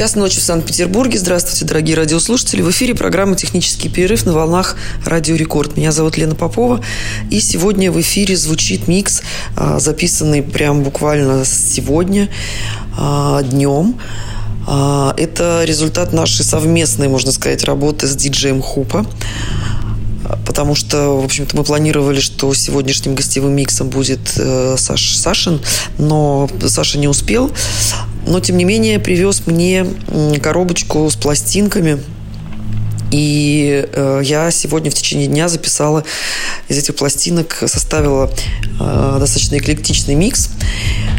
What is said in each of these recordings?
Час ночи в Санкт-Петербурге. Здравствуйте, дорогие радиослушатели. В эфире программа «Технический перерыв» на волнах «Радио Рекорд». Меня зовут Лена Попова. И сегодня в эфире звучит микс, а, записанный прям буквально сегодня а, днем. А, это результат нашей совместной, можно сказать, работы с диджеем Хупа потому что, в общем-то, мы планировали, что сегодняшним гостевым миксом будет э, Саш, Сашин, но Саша не успел. Но, тем не менее, привез мне коробочку с пластинками. И э, я сегодня в течение дня записала из этих пластинок, составила э, достаточно эклектичный микс,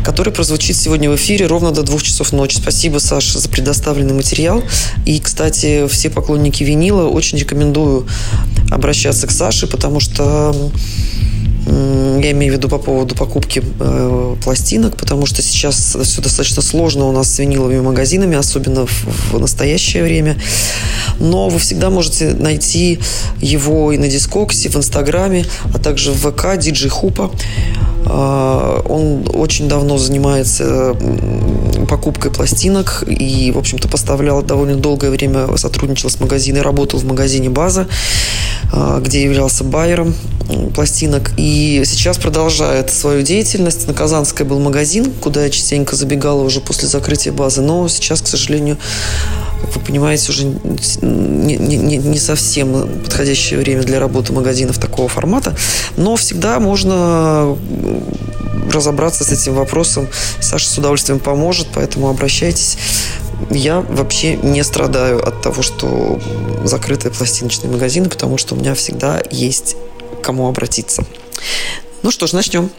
который прозвучит сегодня в эфире ровно до двух часов ночи. Спасибо, Саша, за предоставленный материал. И, кстати, все поклонники винила очень рекомендую обращаться к Саше, потому что я имею в виду по поводу покупки э, пластинок, потому что сейчас все достаточно сложно у нас с виниловыми магазинами, особенно в, в настоящее время. Но вы всегда можете найти его и на Дискоксе, в Инстаграме, а также в ВК, Диджей Хупа. Э, он очень давно занимается покупкой пластинок и, в общем-то, поставлял довольно долгое время, сотрудничал с магазином, работал в магазине «База», э, где являлся байером пластинок. И сейчас продолжает свою деятельность. На Казанской был магазин, куда я частенько забегала уже после закрытия базы. Но сейчас, к сожалению, как вы понимаете, уже не, не, не совсем подходящее время для работы магазинов такого формата. Но всегда можно разобраться с этим вопросом. Саша с удовольствием поможет, поэтому обращайтесь. Я вообще не страдаю от того, что закрытые пластиночные магазины, потому что у меня всегда есть к кому обратиться. Ну что ж, начнем.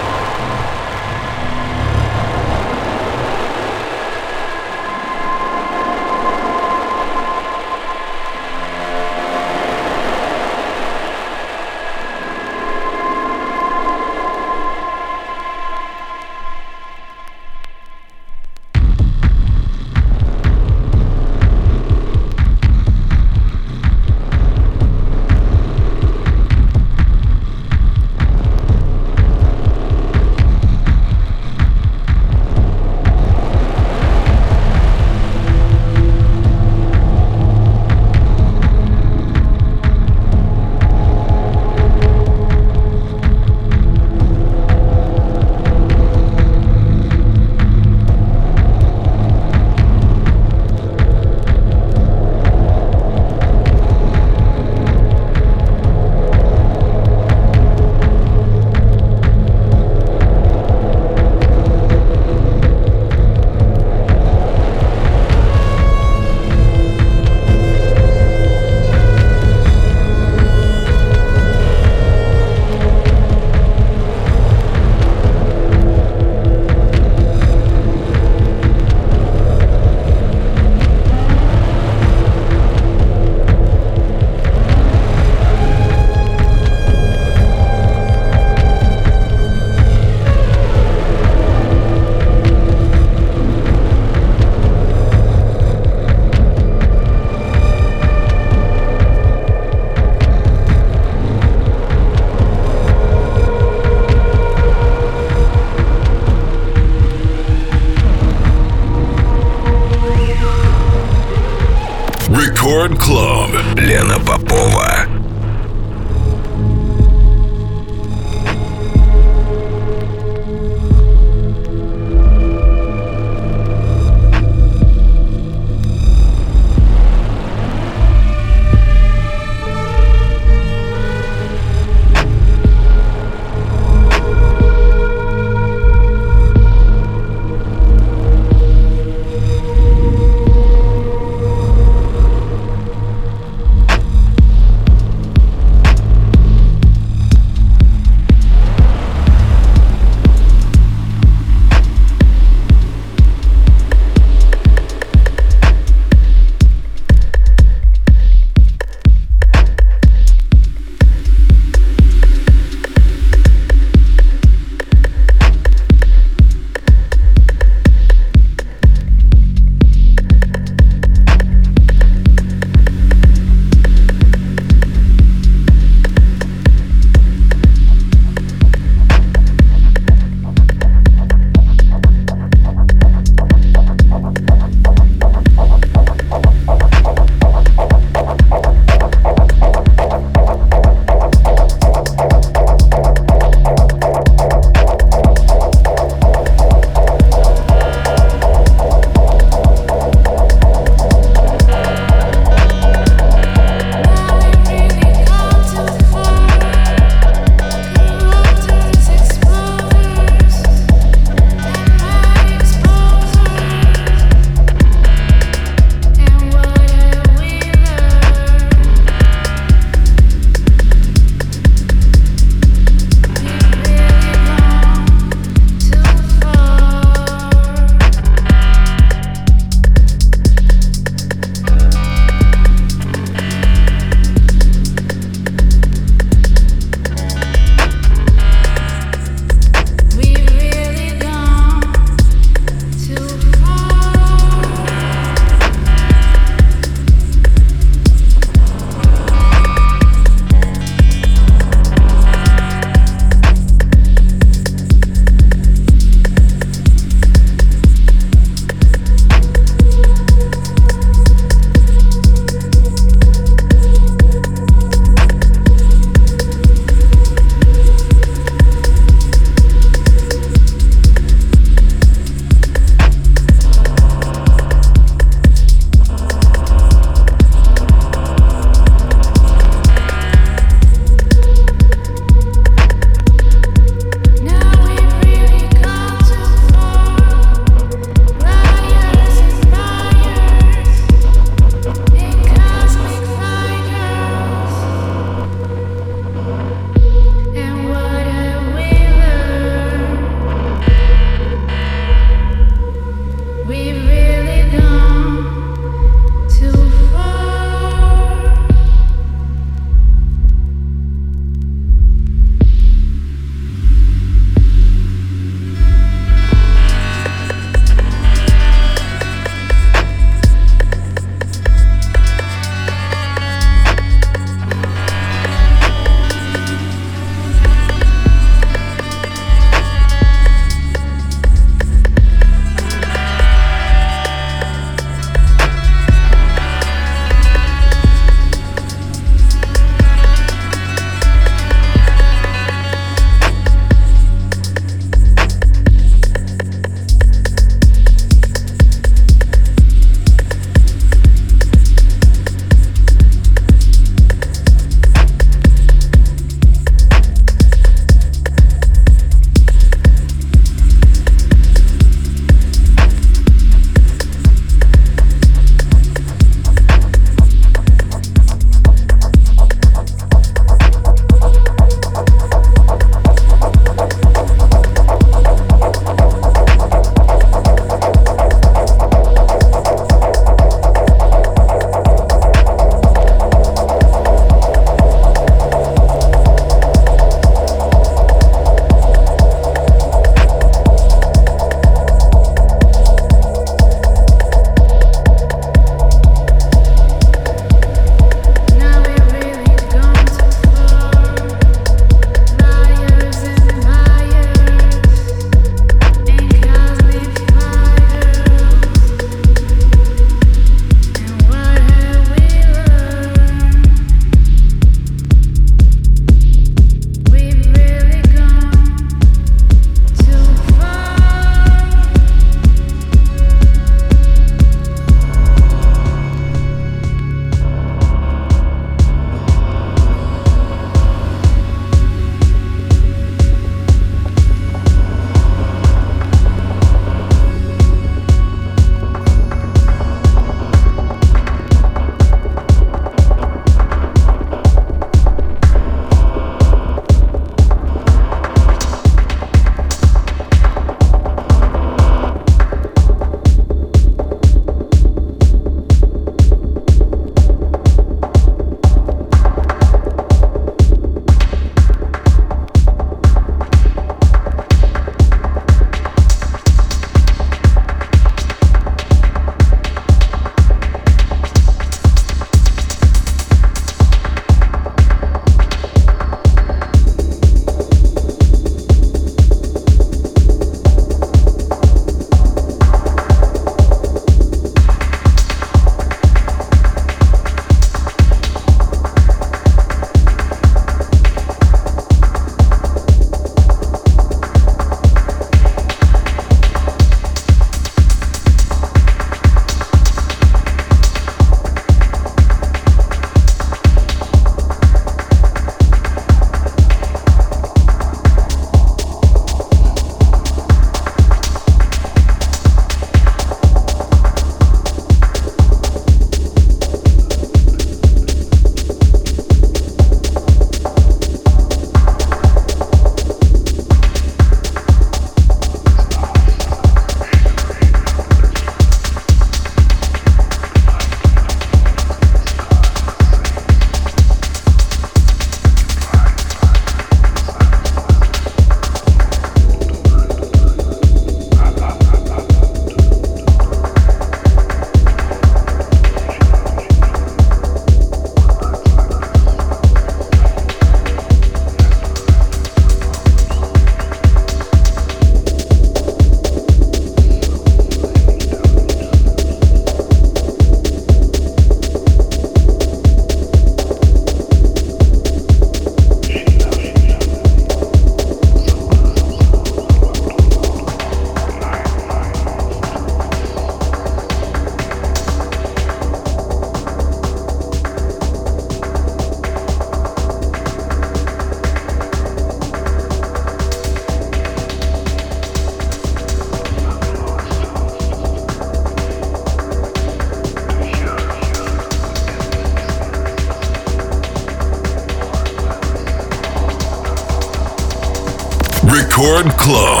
Рекорд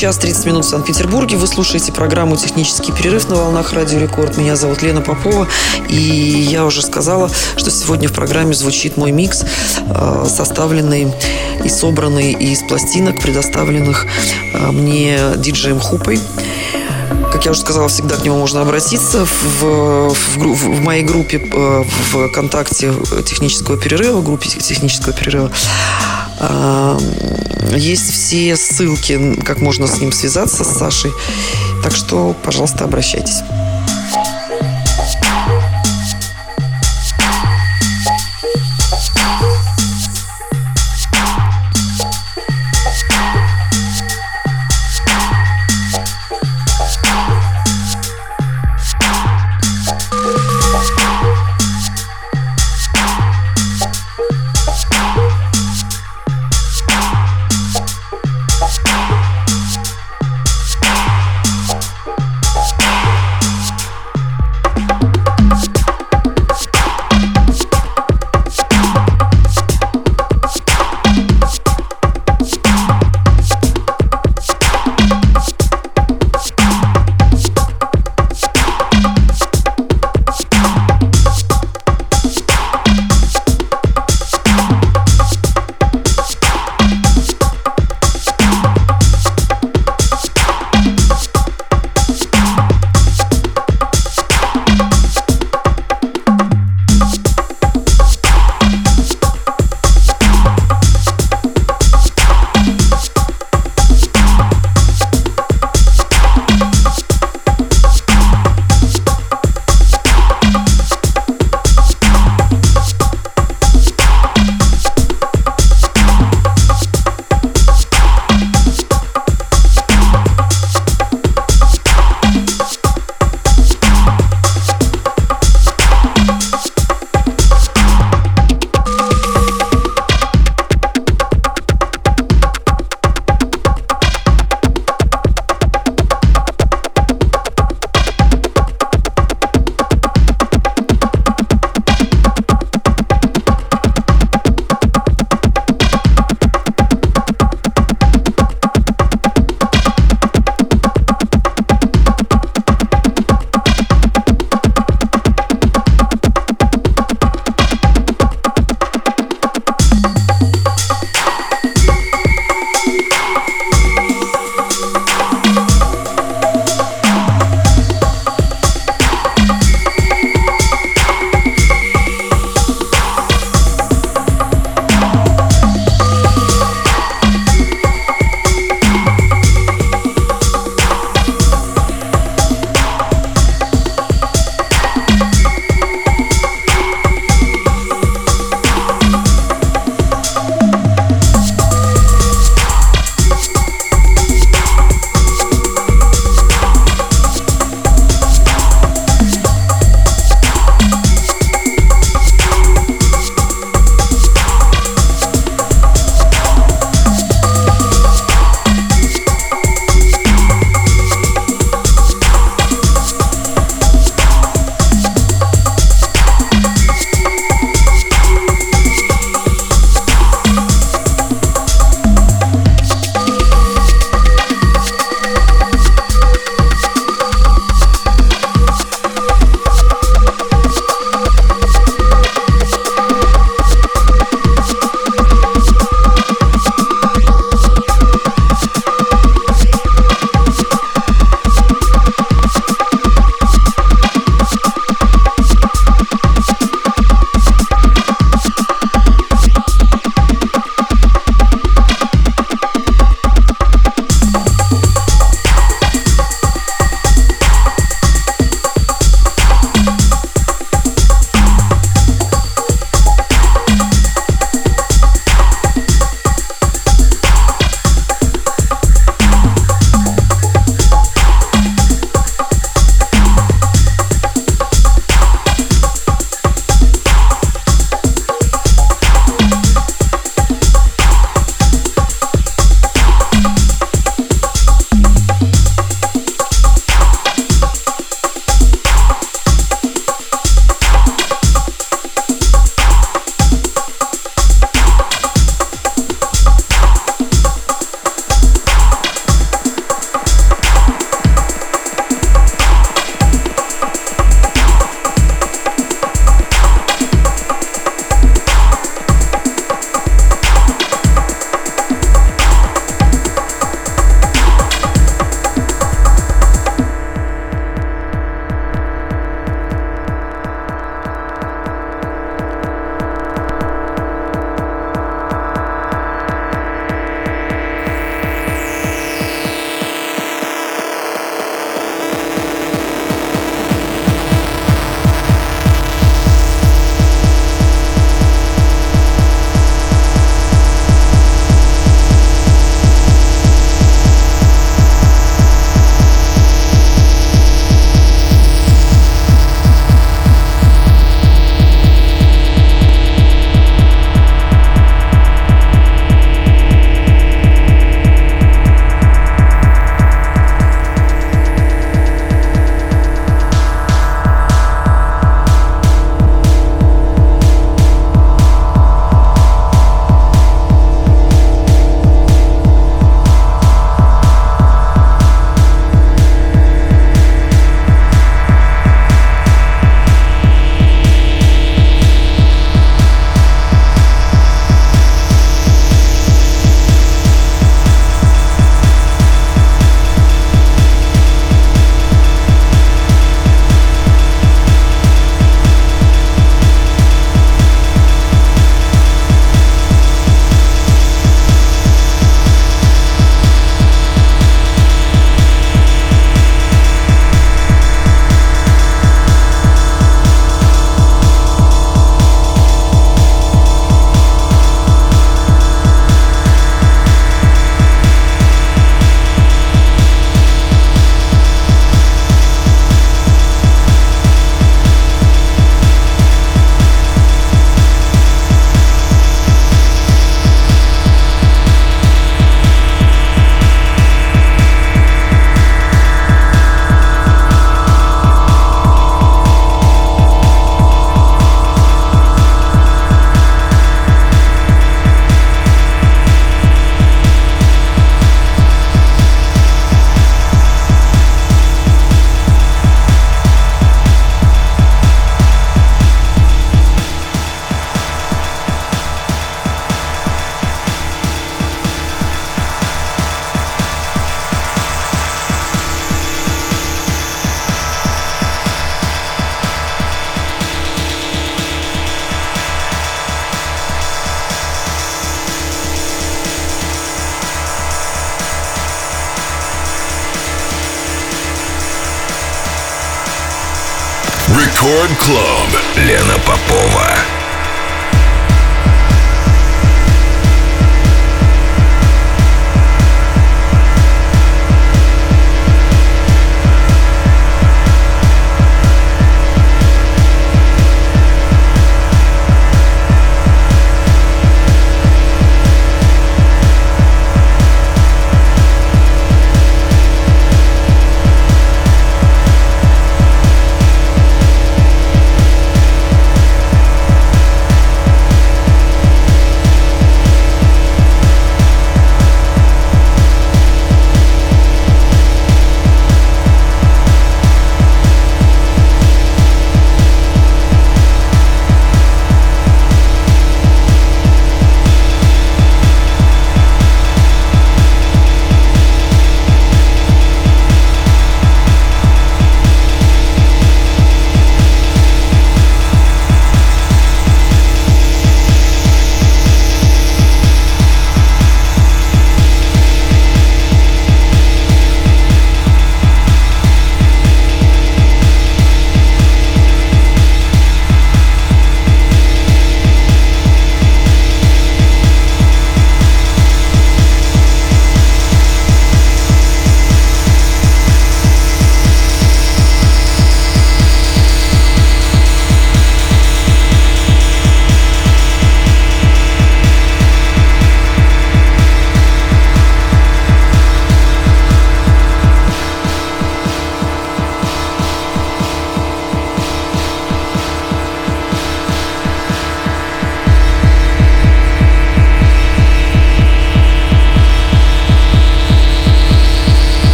час 30 минут в Санкт-Петербурге. Вы слушаете программу «Технический перерыв» на волнах Радио Рекорд. Меня зовут Лена Попова. И я уже сказала, что сегодня в программе звучит мой микс, э, составленный и собранный из пластинок, предоставленных э, мне диджеем Хупой. Как я уже сказала, всегда к нему можно обратиться в, в, в моей группе э, в ВКонтакте технического перерыва, группе технического перерыва. Есть все ссылки, как можно с ним связаться, с Сашей. Так что, пожалуйста, обращайтесь.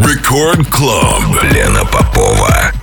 Record Club. Лена Попова.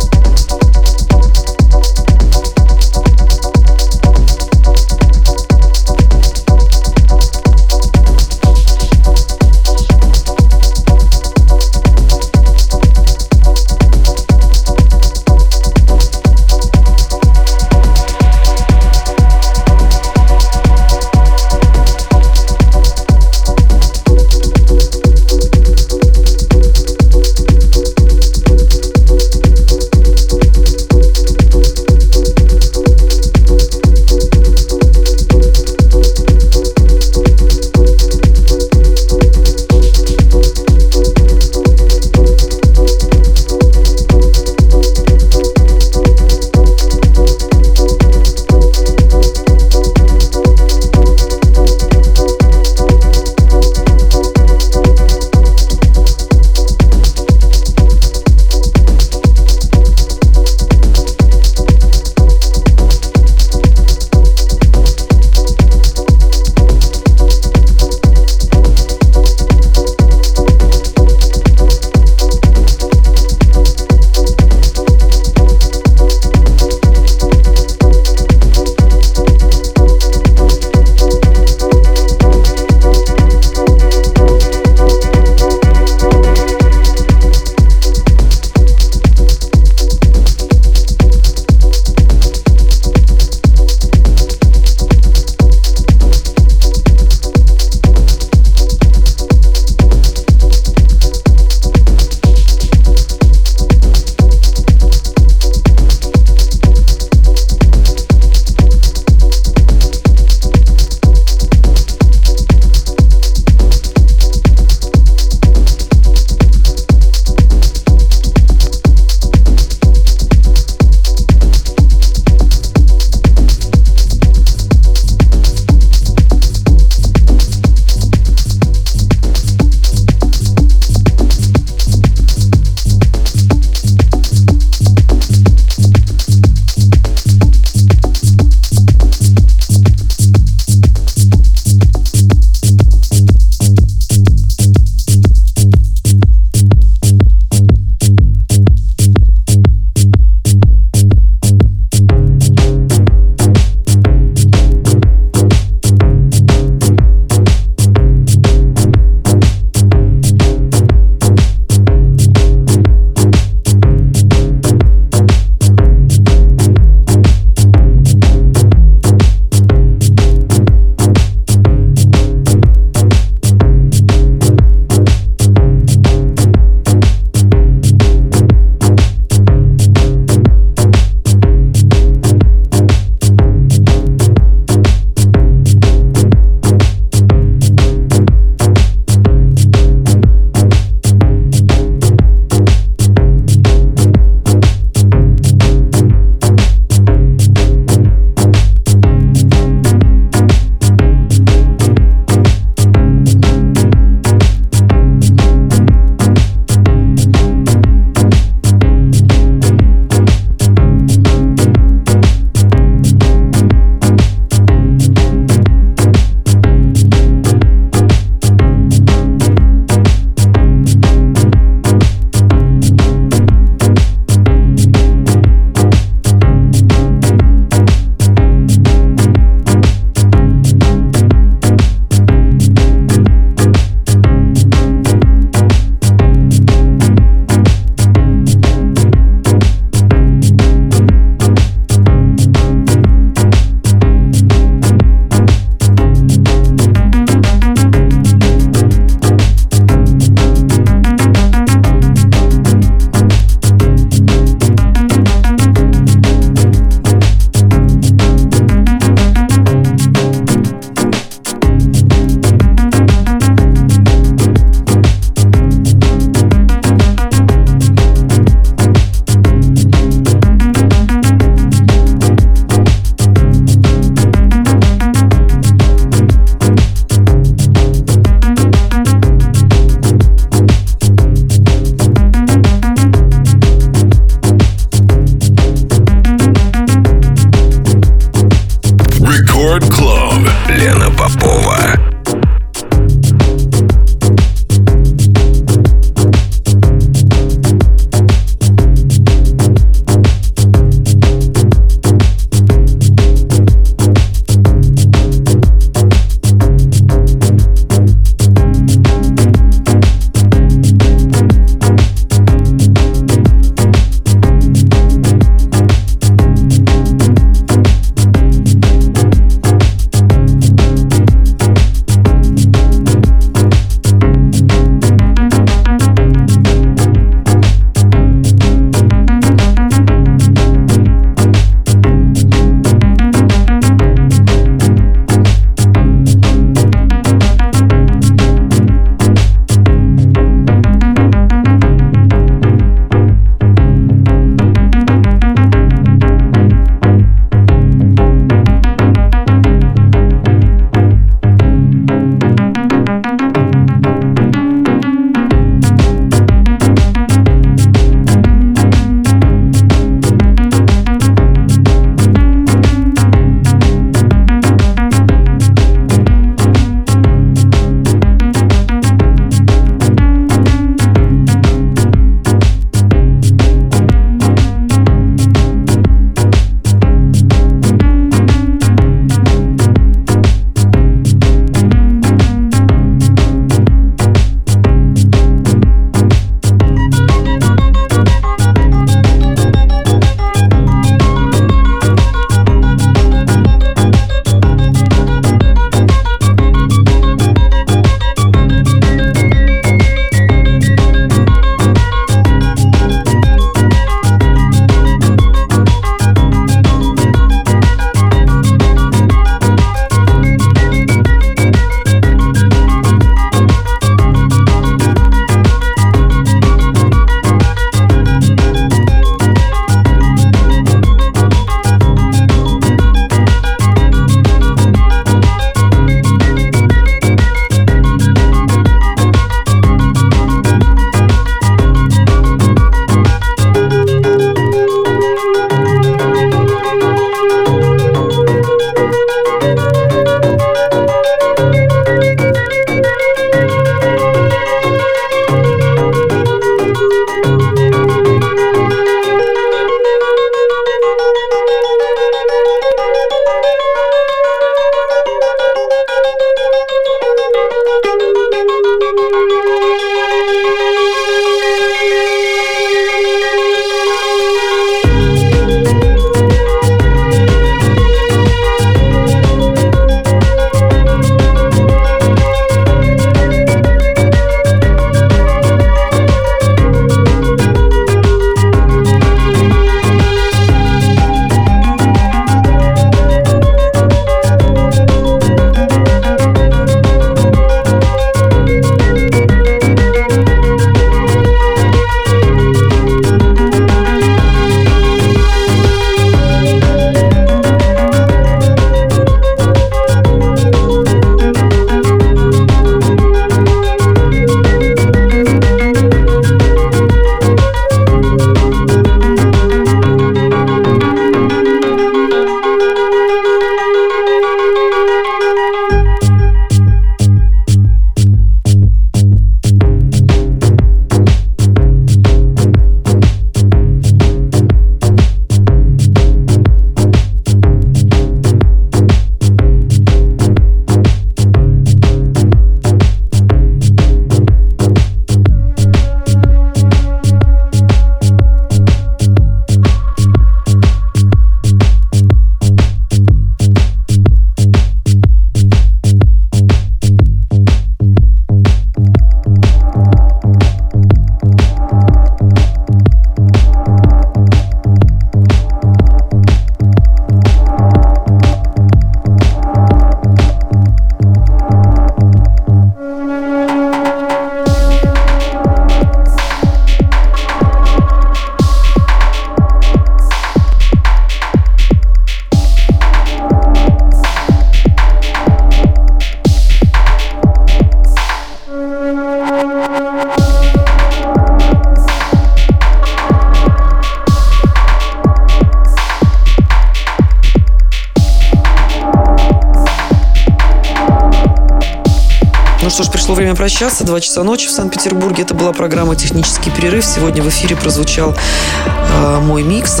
Прощаться. Два часа ночи в Санкт-Петербурге. Это была программа «Технический перерыв». Сегодня в эфире прозвучал э, мой микс.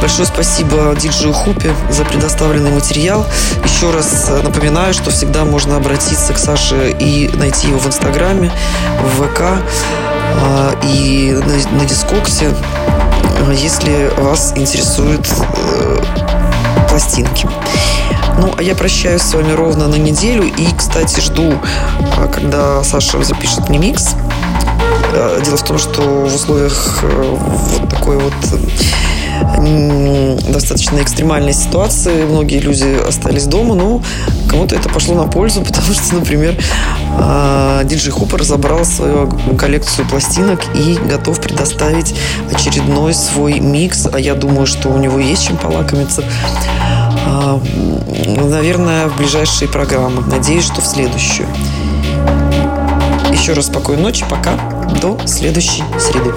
Большое спасибо диджею Хупе за предоставленный материал. Еще раз э, напоминаю, что всегда можно обратиться к Саше и найти его в Инстаграме, в ВК э, и на, на Дискоксе, если вас интересуют э, пластинки. Ну, а я прощаюсь с вами ровно на неделю. И, кстати, жду, а, когда Саша запишет мне микс. А, дело в том, что в условиях э, вот такой вот достаточно экстремальной ситуации. Многие люди остались дома, но кому-то это пошло на пользу, потому что, например, а, диджей Хупер разобрал свою коллекцию пластинок и готов предоставить очередной свой микс. А я думаю, что у него есть чем полакомиться наверное, в ближайшие программы. Надеюсь, что в следующую. Еще раз спокойной ночи. Пока. До следующей среды.